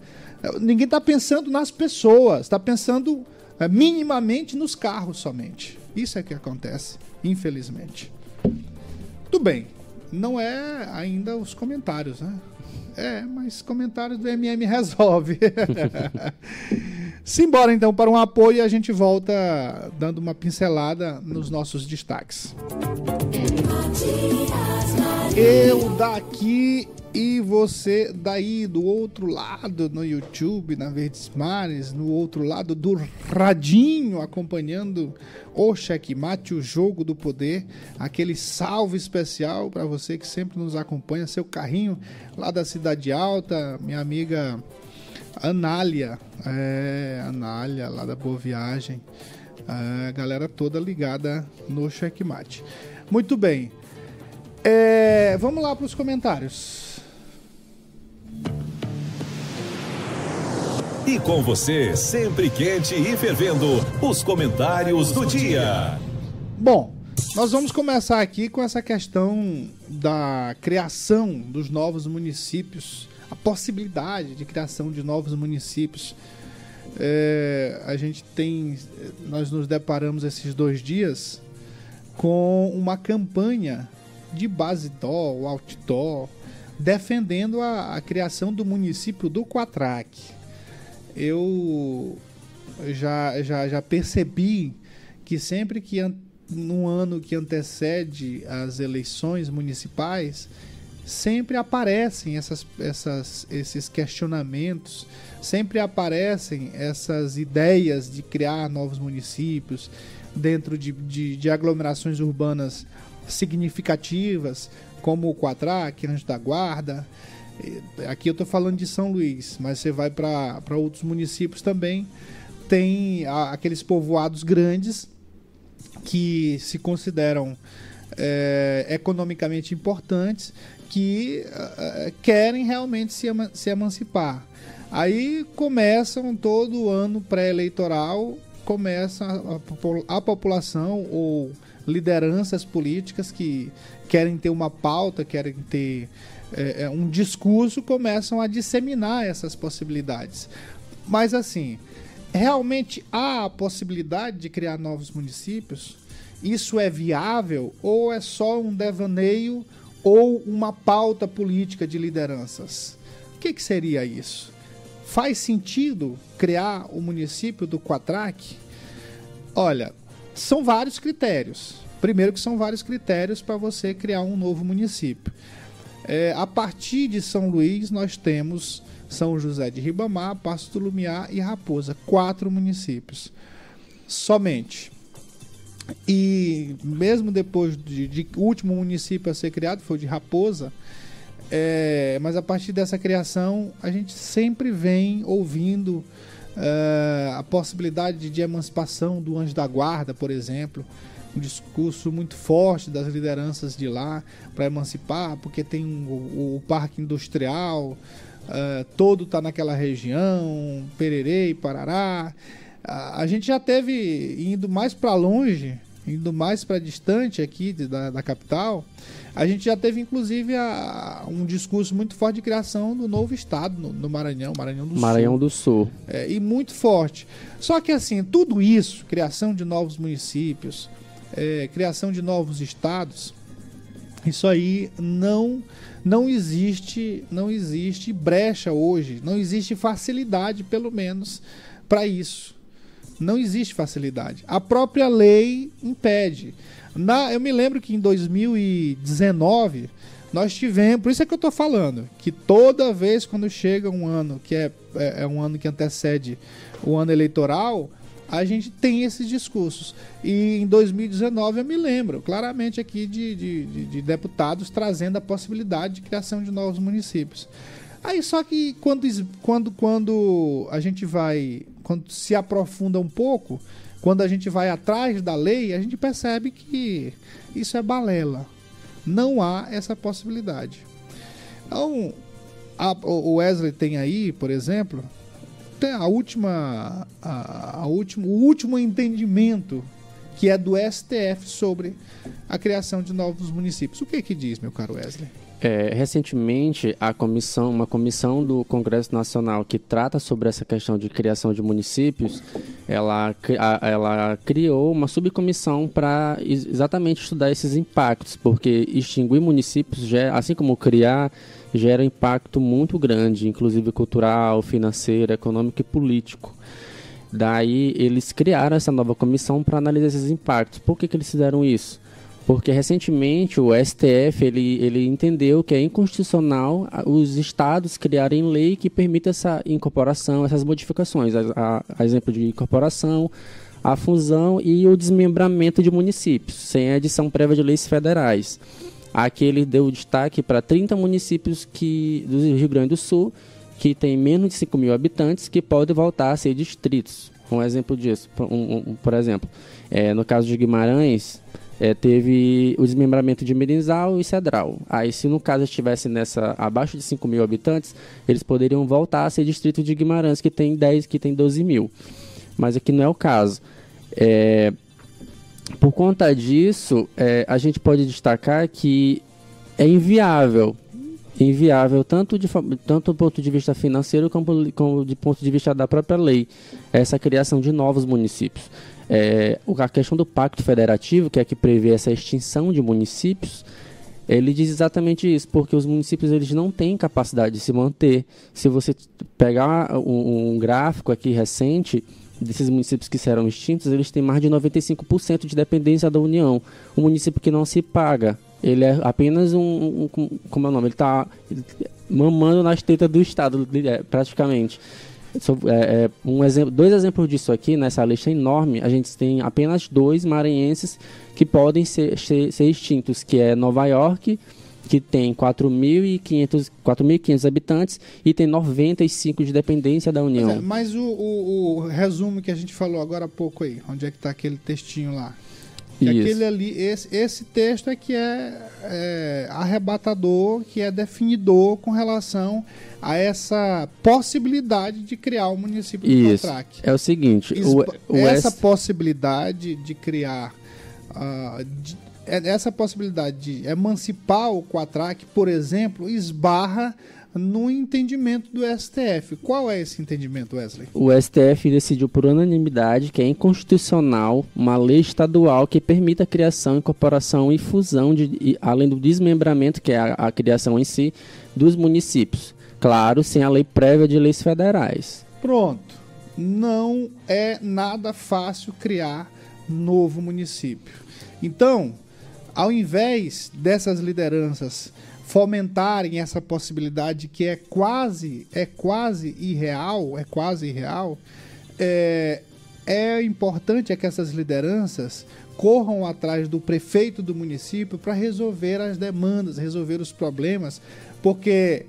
Ninguém está pensando nas pessoas, está pensando eh, minimamente nos carros somente. Isso é que acontece, infelizmente. Tudo bem, não é ainda os comentários, né? É, mas comentários do MM resolve. Simbora então para um apoio e a gente volta dando uma pincelada nos nossos destaques. Eu daqui e você daí do outro lado no YouTube, na Verdes Mares, no outro lado do radinho acompanhando o Checkmate, o jogo do poder, aquele salve especial para você que sempre nos acompanha, seu carrinho lá da Cidade Alta, minha amiga Anália, é, Anália lá da Boa Viagem, a galera toda ligada no Checkmate. Muito bem. É, vamos lá para os comentários. E com você, sempre quente e fervendo, os comentários do dia. Bom, nós vamos começar aqui com essa questão da criação dos novos municípios, a possibilidade de criação de novos municípios. é, a gente tem, nós nos deparamos esses dois dias com uma campanha de base dó, outdoor, defendendo a, a criação do município do Quatraque. Eu já, já, já percebi que sempre que no ano que antecede as eleições municipais, sempre aparecem essas, essas, esses questionamentos, sempre aparecem essas ideias de criar novos municípios dentro de, de, de aglomerações urbanas significativas, como o Quatraque, Anjo da Guarda. Aqui eu estou falando de São Luís, mas você vai para outros municípios também. Tem a, aqueles povoados grandes que se consideram é, economicamente importantes, que é, querem realmente se, se emancipar. Aí começam todo ano pré-eleitoral, começa a, a população ou lideranças políticas que querem ter uma pauta, querem ter é, é, um discurso, começam a disseminar essas possibilidades. Mas assim, realmente há a possibilidade de criar novos municípios? Isso é viável ou é só um devaneio ou uma pauta política de lideranças? O que, que seria isso? Faz sentido criar o município do Quatraque? Olha, são vários critérios. Primeiro que são vários critérios para você criar um novo município. É, a partir de São Luís, nós temos São José de Ribamar, Passo do Lumiar e Raposa. Quatro municípios. Somente. E mesmo depois de, de último município a ser criado foi de Raposa, é, mas a partir dessa criação a gente sempre vem ouvindo é, a possibilidade de, emancipação do anjo da guarda, por exemplo um discurso muito forte das lideranças de lá para emancipar, porque tem o, o parque industrial, uh, todo está naquela região, Pererê e Parará. Uh, a gente já teve indo mais para longe, indo mais para distante aqui de, da, da, capital, a gente já teve inclusive a, um discurso muito forte de criação do novo estado no, no Maranhão, Maranhão do Maranhão Sul. do Sul. É, e muito forte. Só que assim, tudo isso, criação de novos municípios, é, criação de novos estados, isso aí não não existe não existe brecha hoje, não existe facilidade pelo menos para isso. Não existe facilidade. A própria lei impede. Na, eu me lembro que em 2019 nós tivemos, por isso é que eu estou falando, que toda vez quando chega um ano que é, é, é um ano que antecede o ano eleitoral, a gente tem esses discursos. E em 2019 eu me lembro claramente aqui de, de, de, de, deputados trazendo a possibilidade de criação de novos municípios. Aí só que quando, quando, quando a gente vai, quando se aprofunda um pouco, quando a gente vai atrás da lei, a gente percebe que isso é balela. Não há essa possibilidade. Então, a, o Wesley tem aí, por exemplo, a última, a, a último, o último entendimento que é do STF sobre a criação de novos municípios. O que que diz, meu caro Wesley? É, recentemente, a comissão, uma comissão do Congresso Nacional que trata sobre essa questão de criação de municípios, ela, ela criou uma subcomissão para exatamente estudar esses impactos, porque extinguir municípios, assim como criar gera impacto muito grande, inclusive cultural, financeiro, econômico e político. Daí eles criaram essa nova comissão para analisar esses impactos. Por que, que eles fizeram isso? Porque recentemente o STF ele, ele entendeu que é inconstitucional os estados criarem lei que permita essa incorporação, essas modificações, a, a, a exemplo de incorporação, a fusão e o desmembramento de municípios, sem edição prévia de leis federais. Aqui ele deu destaque para 30 municípios que, do Rio Grande do Sul que tem menos de 5 mil habitantes que podem voltar a ser distritos. Um exemplo disso, um, um, por exemplo, é, no caso de Guimarães, é, teve o desmembramento de Mirinzal e Cedral. Aí, se no caso estivesse nessa abaixo de 5 mil habitantes, eles poderiam voltar a ser distrito de Guimarães, que tem 10, que tem 12 mil. Mas aqui não é o caso. É, por conta disso, é, a gente pode destacar que é inviável inviável tanto, de, tanto do ponto de vista financeiro como, como do ponto de vista da própria lei, essa criação de novos municípios. É, a questão do pacto federativo, que é que prevê essa extinção de municípios, ele diz exatamente isso, porque os municípios eles não têm capacidade de se manter. Se você pegar um, um gráfico aqui recente desses municípios que serão extintos, eles têm mais de 95% de dependência da União. Um município que não se paga, ele é apenas um, um como é o nome? Ele está mamando nas tetas do Estado, é, praticamente. É, é, um exemplo, dois exemplos disso aqui, nessa lista enorme, a gente tem apenas dois maranhenses que podem ser, ser, ser extintos, que é Nova York, que tem 4.500 habitantes e tem 95 de dependência da União. Mas, é, mas o, o, o, resumo que a gente falou agora há pouco aí, onde é que está aquele textinho lá? Que aquele ali, esse, esse texto é que é, é, arrebatador, que é definidor com relação a essa possibilidade de criar o município do Isso. É o seguinte, o, o essa S... possibilidade de criar uh, de, essa possibilidade de emancipar o Quatrac, por exemplo, esbarra no entendimento do STF. Qual é esse entendimento, Wesley? O STF decidiu por unanimidade que é inconstitucional uma lei estadual que permita a criação, incorporação e fusão, de, além do desmembramento, que é a, a criação em si, dos municípios. Claro, sem a lei prévia de leis federais. Pronto. Não é nada fácil criar novo município. Então, ao invés dessas lideranças fomentarem essa possibilidade que é quase é quase irreal, é quase irreal, é, é importante é que essas lideranças corram atrás do prefeito do município para resolver as demandas, resolver os problemas, porque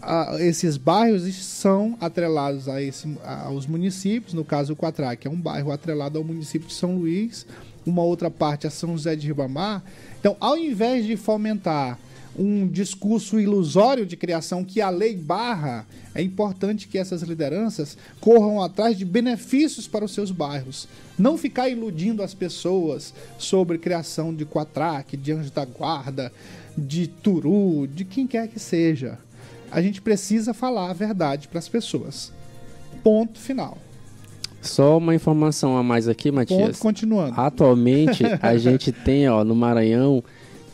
a, esses bairros são atrelados a esse, a, aos municípios, no caso o Quatraque é um bairro atrelado ao município de São Luís, uma outra parte a São José de Ribamar. Então, ao invés de fomentar um discurso ilusório de criação que a lei barra, é importante que essas lideranças corram atrás de benefícios para os seus bairros. Não ficar iludindo as pessoas sobre criação de quatraque, de anjo da guarda, de turu, de quem quer que seja. A gente precisa falar a verdade para as pessoas. Ponto final. Só uma informação a mais aqui, Matias. Ponto continuando. Atualmente, a gente tem ó, no Maranhão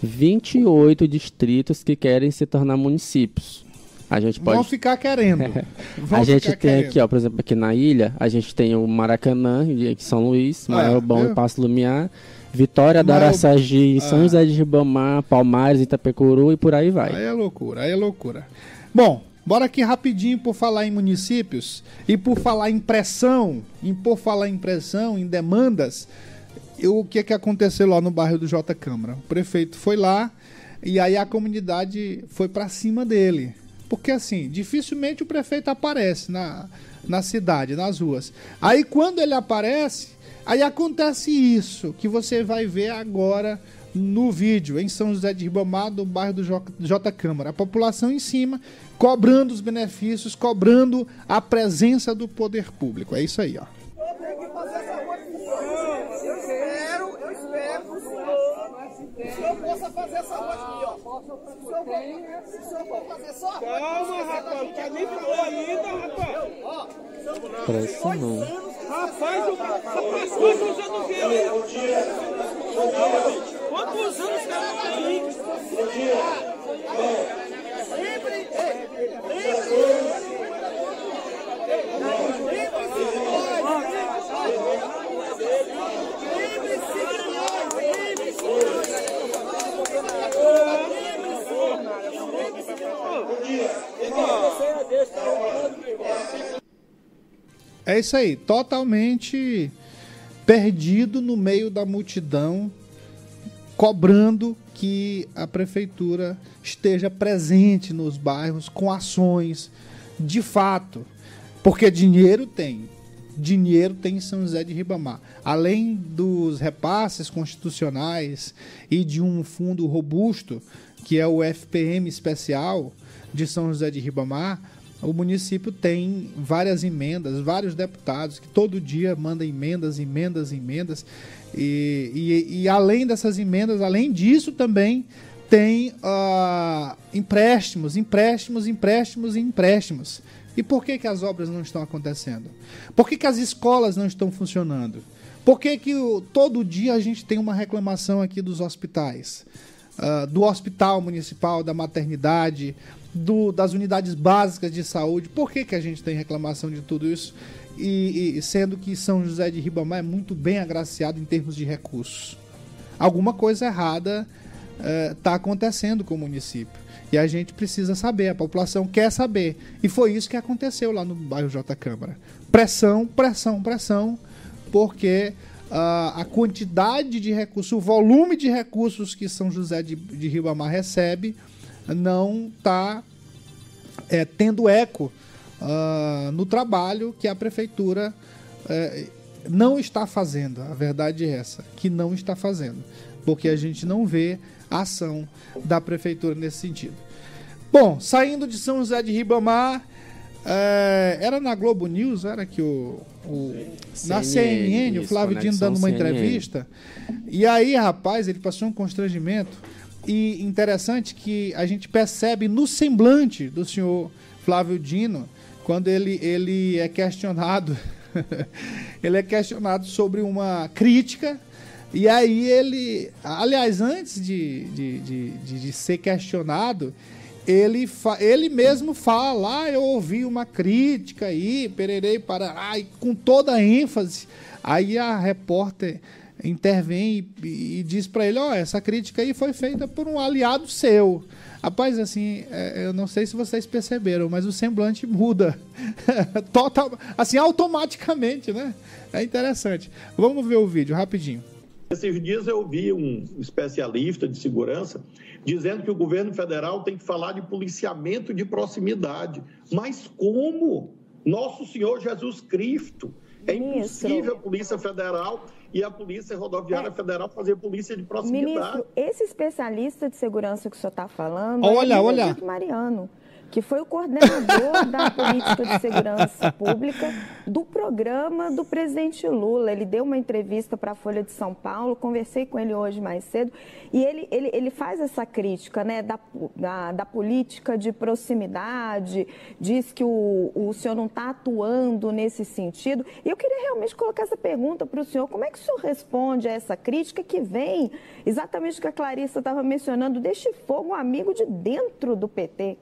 28 distritos que querem se tornar municípios. A gente pode... Vão ficar querendo. a gente tem querendo. aqui, ó, por exemplo, aqui na ilha, a gente tem o Maracanã, em São Luís, ah, Maior Bom e Passo Lumiar, Vitória da Araçagi, ah. São José de Ribamar, Palmares, Itapecuru e por aí vai. Aí é loucura, aí é loucura. Bom, bora aqui rapidinho por falar em municípios e por falar em pressão, em por falar em pressão, em demandas o que, que aconteceu lá no bairro do J Câmara? O prefeito foi lá e aí a comunidade foi para cima dele. Porque assim, dificilmente o prefeito aparece na, na cidade, nas ruas. Aí quando ele aparece, aí acontece isso que você vai ver agora no vídeo, em São José de Ribamar, do bairro do J, J Câmara. A população em cima, cobrando os benefícios, cobrando a presença do poder público. É isso aí, ó. Possa fazer essa rua aqui, ó. Se o senhor for fazer só Calma, rapaz, não tá nem falou ainda, rapaz. Ó, Parece não. Rapaz, o rapaz, quantos anos que ele? Quantos anos que ela tá aí? Bom dia. Lembre, lembre. É isso aí, totalmente perdido no meio da multidão, cobrando que a prefeitura esteja presente nos bairros com ações de fato, porque dinheiro tem. Dinheiro tem em São José de Ribamar. Além dos repasses constitucionais e de um fundo robusto, que é o FPM especial de São José de Ribamar, o município tem várias emendas, vários deputados que todo dia mandam emendas, emendas, emendas. E, e, e além dessas emendas, além disso também tem uh, empréstimos, empréstimos, empréstimos e empréstimos. E por que, que as obras não estão acontecendo? Por que, que as escolas não estão funcionando? Por que, que todo dia a gente tem uma reclamação aqui dos hospitais? Uh, do hospital municipal, da maternidade, do, das unidades básicas de saúde. Por que, que a gente tem reclamação de tudo isso? E, e sendo que São José de Ribamar é muito bem agraciado em termos de recursos. Alguma coisa errada está uh, acontecendo com o município. E a gente precisa saber, a população quer saber. E foi isso que aconteceu lá no bairro J Câmara. Pressão, pressão, pressão, porque uh, a quantidade de recursos, o volume de recursos que São José de, de Ribamar recebe não está é, tendo eco uh, no trabalho que a prefeitura é, não está fazendo. A verdade é essa, que não está fazendo, porque a gente não vê ação da prefeitura nesse sentido. Bom, saindo de São José de Ribamar, é, era na Globo News, era que o, o CNN, na CNN, isso, o Flávio Dino dando uma CNN. entrevista. E aí, rapaz, ele passou um constrangimento e interessante que a gente percebe no semblante do senhor Flávio Dino quando ele, ele é questionado, ele é questionado sobre uma crítica e aí ele, aliás, antes de, de, de, de, de ser questionado, ele, ele mesmo fala, ah, eu ouvi uma crítica aí, pererei para, ai, com toda a ênfase. Aí a repórter intervém e, e diz para ele, ó, oh, essa crítica aí foi feita por um aliado seu. Rapaz, assim, é, eu não sei se vocês perceberam, mas o semblante muda. Total, assim, automaticamente, né? É interessante. Vamos ver o vídeo rapidinho. Esses dias eu vi um especialista de segurança dizendo que o governo federal tem que falar de policiamento de proximidade. Mas como? Nosso Senhor Jesus Cristo. É impossível a Polícia Federal e a Polícia Rodoviária é. Federal fazer polícia de proximidade. Ministro, esse especialista de segurança que o senhor está falando olha, é o olha. Mariano que foi o coordenador da política de segurança pública do programa do presidente Lula. Ele deu uma entrevista para a Folha de São Paulo, conversei com ele hoje mais cedo, e ele, ele, ele faz essa crítica né, da, da, da política de proximidade, diz que o, o senhor não está atuando nesse sentido. E eu queria realmente colocar essa pergunta para o senhor: como é que o senhor responde a essa crítica que vem exatamente o que a Clarissa estava mencionando, deste fogo amigo de dentro do PT?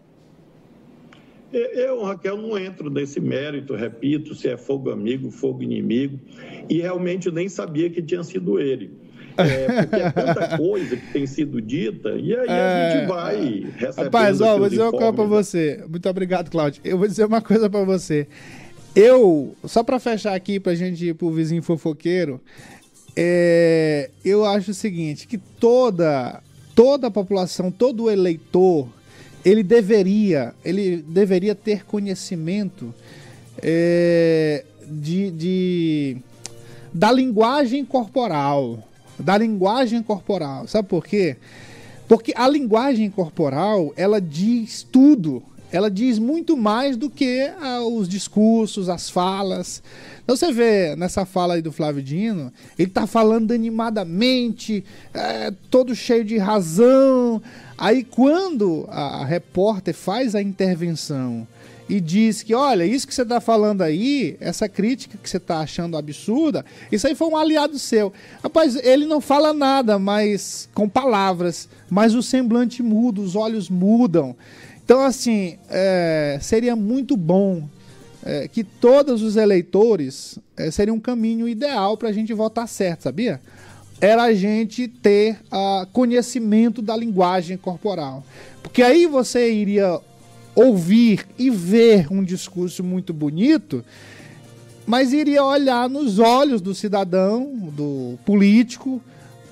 Eu, Raquel, não entro nesse mérito, repito, se é fogo amigo, fogo inimigo, e realmente eu nem sabia que tinha sido ele. É, porque é tanta coisa que tem sido dita, e aí é... a gente vai recebendo Rapaz, ó, vou dizer uma coisa pra você. Muito obrigado, Cláudio. Eu vou dizer uma coisa pra você. Eu, só pra fechar aqui, pra gente ir pro vizinho fofoqueiro, é, eu acho o seguinte, que toda, toda a população, todo eleitor ele deveria, ele deveria ter conhecimento é, de, de, da linguagem corporal, da linguagem corporal. Sabe por quê? Porque a linguagem corporal, ela diz tudo. Ela diz muito mais do que ah, os discursos, as falas. Então você vê nessa fala aí do Flávio Dino, ele tá falando animadamente, é, todo cheio de razão. Aí quando a, repórter faz a intervenção e diz que, olha, isso que você está falando aí, essa crítica que você está achando absurda, isso aí foi um aliado seu. Rapaz, ele não fala nada, mas com palavras, mas o semblante muda, os olhos mudam. Então, assim, é, seria muito bom é, que todos os eleitores é, seria um caminho ideal para a gente votar certo, sabia? Era a gente ter uh, conhecimento da linguagem corporal. Porque aí você iria ouvir e ver um discurso muito bonito, mas iria olhar nos olhos do cidadão, do político,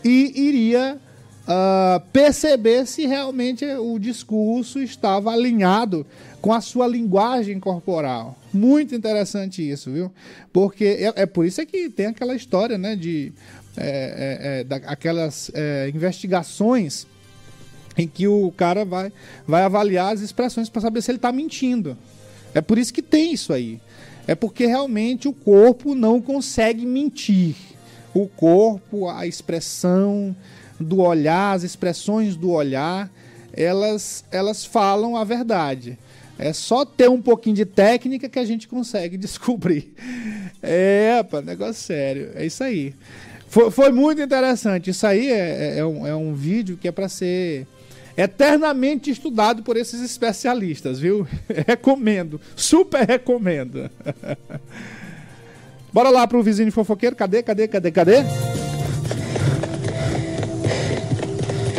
e iria uh, perceber se realmente o discurso estava alinhado com a sua linguagem corporal. Muito interessante isso, viu? Porque é, é por isso é que tem aquela história, né, de é, é, é, aquelas é, investigações em que o cara vai, vai avaliar as expressões para saber se ele está mentindo. É por isso que tem isso aí. É porque realmente o corpo não consegue mentir. O corpo, a expressão, do olhar, as expressõões do olhar, elas, elas falam a verdade. É só ter um pouquinho de técnica que a gente consegue descobrir. É, pá, negócio sério. É isso aí. Foi, foi muito interessante. Isso aí é, é, é um, é um vídeo que é para ser eternamente estudado por esses especialistas, viu? recomendo, super recomendo. Bora lá pro vizinho fofoqueiro. Cadê, cadê, cadê, cadê?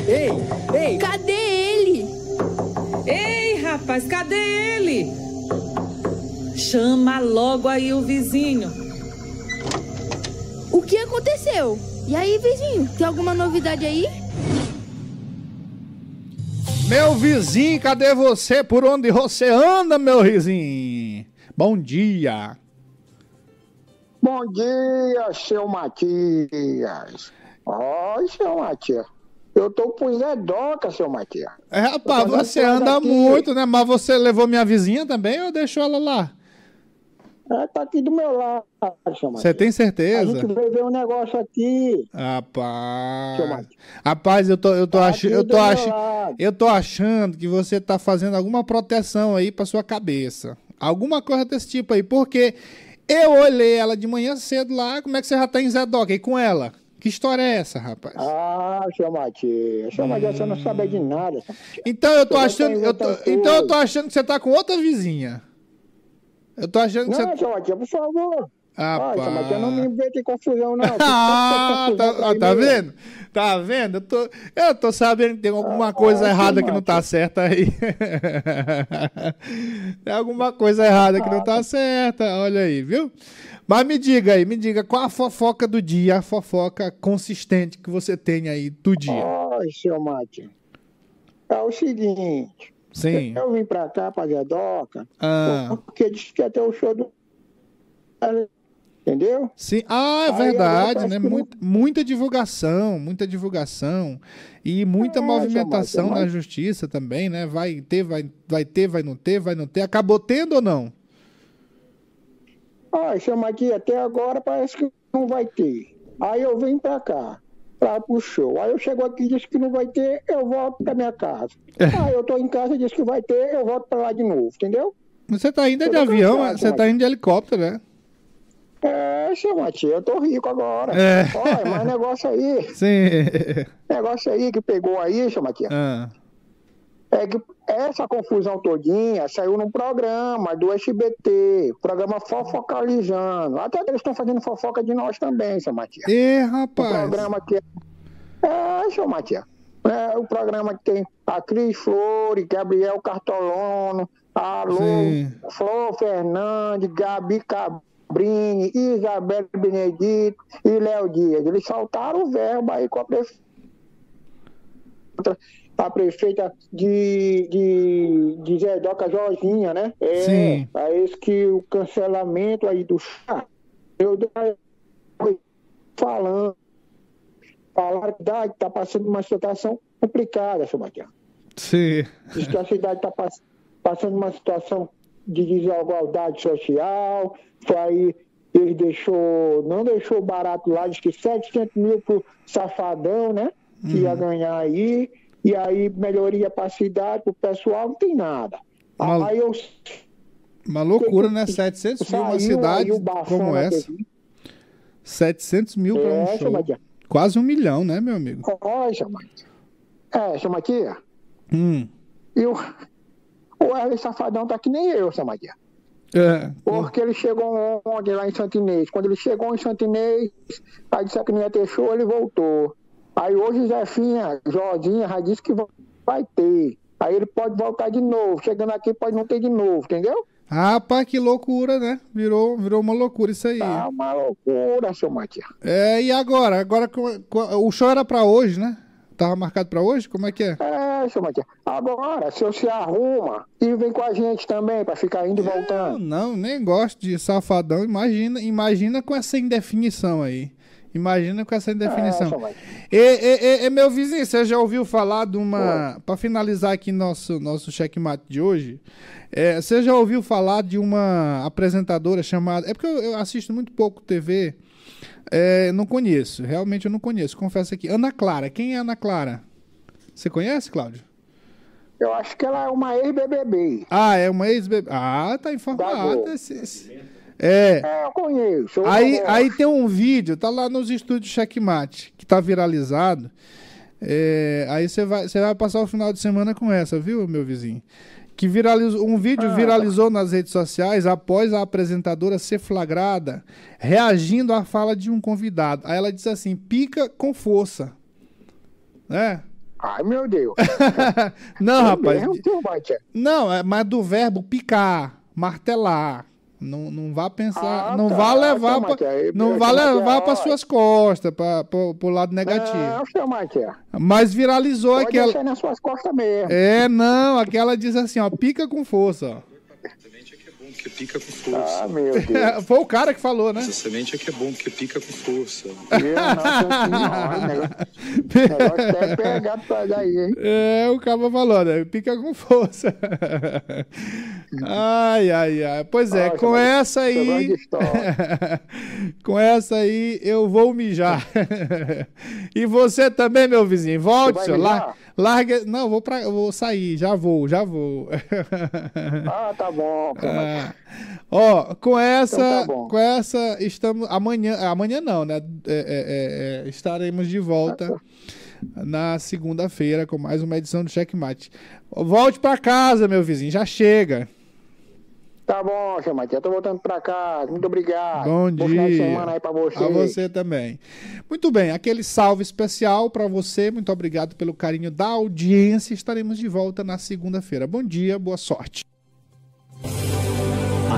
Ei, ei! Cadê ele? Ei, rapaz, cadê ele? Chama logo aí o vizinho. O que aconteceu? E aí, vizinho, tem alguma novidade aí? Meu vizinho, cadê você? Por onde você anda, meu vizinho? Bom dia. Bom dia, seu Matias. Oi, seu Matias. Eu tô com Zé Doca, seu Matias. É, rapaz, você anda aqui. muito, né? Mas você levou minha vizinha também ou deixou ela lá? É, tá aqui do meu lado, seu Você tem certeza? A gente veio ver um negócio aqui. Rapaz. Rapaz, eu tô, eu tô, tá ach... eu, tô ach... eu tô achando que você tá fazendo alguma proteção aí pra sua cabeça. Alguma coisa desse tipo aí, porque eu olhei ela de manhã cedo lá, como é que você já tá em Zé Doca aí com ela? Que história é essa, rapaz? Ah, seu Matias, seu Matias, você não sabe de nada. Então eu tô achando, eu tô, então eu tô achando que você tá com outra vizinha. Eu tô achando que não, você. Não, seu Matias, por favor. Ah, seu Matias, não me invente confusão, não. ah, tá, tá vendo? Tá vendo? Eu tô, eu tô sabendo que tem alguma ah, coisa ah, errada que não tá certa aí. tem alguma coisa errada que não tá certa, olha aí, viu? Mas me diga aí, me diga, qual a fofoca do dia, a fofoca consistente que você tem aí do dia? Ai, seu Mate, é o seguinte. Sim. Eu vim pra cá, pra Zedoca, ah. porque disse que ia ter o show do... Entendeu? Sim. Ah, é verdade, né? Muita, muita divulgação, muita divulgação e muita é, movimentação na justiça também, né? Vai ter, vai, vai ter, vai não ter, vai não ter. Acabou tendo ou não? Ah, chama aqui até agora parece que não vai ter. Aí eu venho pra cá, pra pro show. Aí eu chego aqui e diz que não vai ter, eu volto pra minha casa. É. Aí eu tô em casa e diz que vai ter, eu volto pra lá de novo, entendeu? Você tá indo de avião, cansado, você tá indo de helicóptero, né? É, seu Matias, eu tô rico agora. É. Olha, mas negócio aí. Sim. Negócio aí que pegou aí, seu Matias. Ah. É que essa confusão todinha saiu num programa do SBT, programa Fofocalizando. Até eles estão fazendo fofoca de nós também, seu Matias. E, rapaz. O programa que é, seu Matias. É o programa que tem a Cris Flores, Gabriel Cartolono, a Lô, Flor Fernandes, Gabi Cabrini, Isabel Benedito e Léo Dias. Eles soltaram o verbo aí com a prefeitura a prefeita de, de, de Zedoca Jorginha, né? É, Sim. Parece que o cancelamento aí do chá, eu falando, falaram que está passando uma situação complicada, seu Matias. Sim. Diz que a cidade está pass passando uma situação de desigualdade social, foi aí ele deixou, não deixou barato lá, diz que 700 mil pro safadão, né? Que uhum. ia ganhar aí e aí melhoria para a cidade, para o pessoal, não tem nada. Uma, aí eu, uma loucura, né? 700 mil uma cidade como essa. 700 mil para um é, show. Quase um milhão, né, meu amigo? Olha, chama. É, chama aqui. Hum. E o, o Wesley Safadão tá que nem eu, chama aqui. É. Porque ele chegou ontem lá em Santinês. Quando ele chegou em Santinês, aí disse que não ia ter show, ele voltou. Aí hoje Zefinha, Jorginha já disse que vai ter. Aí ele pode voltar de novo. Chegando aqui pode não ter de novo, entendeu? Rapaz, que loucura, né? Virou, virou uma loucura isso aí. Tá uma loucura, seu Matias. É, e agora? Agora o show era pra hoje, né? Tava marcado pra hoje? Como é que é? É, seu Matias. Agora, se você arruma e vem com a gente também, pra ficar indo e voltando. Não, nem gosto de safadão. Imagina, imagina com essa indefinição aí. Imagina com essa definição. É, e, e, e, meu vizinho, você já ouviu falar de uma. Para finalizar aqui nosso, nosso checkmate de hoje, é, você já ouviu falar de uma apresentadora chamada. É porque eu, eu assisto muito pouco TV. É, não conheço, realmente eu não conheço, confesso aqui. Ana Clara, quem é Ana Clara? Você conhece, Cláudio? Eu acho que ela é uma ex-BBB. Ah, é uma ex-BBB. Ah, tá informado. Globo. Esse- esse- É. É, eu conheço. eu Aí, aí tem um vídeo, tá lá nos estúdios Checkmate, que tá viralizado. É, aí você vai, você vai passar o final de semana com essa, viu, meu vizinho? Que viralizou, um vídeo Ah, viralizou nas redes sociais após a apresentadora ser flagrada reagindo à fala de um convidado. Aí ela disse assim: pica com força. Né? Ai, meu Deus. Não, É rapaz. Não, é mas do verbo picar, martelar. Não, não vá pensar, Ah, não tá, vá levar, tá, pra, Matia. não vá levar para suas costas, para o lado negativo. Não. Mas viralizou Pode aquela. nas suas costas mesmo. É, não, aquela diz assim, ó, pica com força, ó. Que pica com força. Ah, meu Deus. Foi o cara que falou, né? Essa semente é que é bom, porque pica com força. Eu não, não, negócio, negócio é pegado pra daí, hein? É, o cara falou, né? Pica com força. Ai, ai, ai. Pois é, Nossa, com essa gosta aí. com essa aí eu vou mijar. e você também, meu vizinho. Volte, senhor. Lar-? Larga. Não, vou, pra... vou sair. Já vou, já vou. Ah, tá bom. Ah, Ó, com essa, Então tá com essa estamos amanhã, amanhã não, né? É, é, é, é, estaremos de volta na segunda-feira com mais uma edição do Checkmate. Volte pra casa, meu vizinho, já chega. Tá bom, seu Matia. Tô voltando pra casa. Muito obrigado. Bom final de dia. semana aí pra você. A você também. Muito bem, aquele salve especial para você. Muito obrigado pelo carinho da audiência. Estaremos de volta na segunda-feira. Bom dia, boa sorte.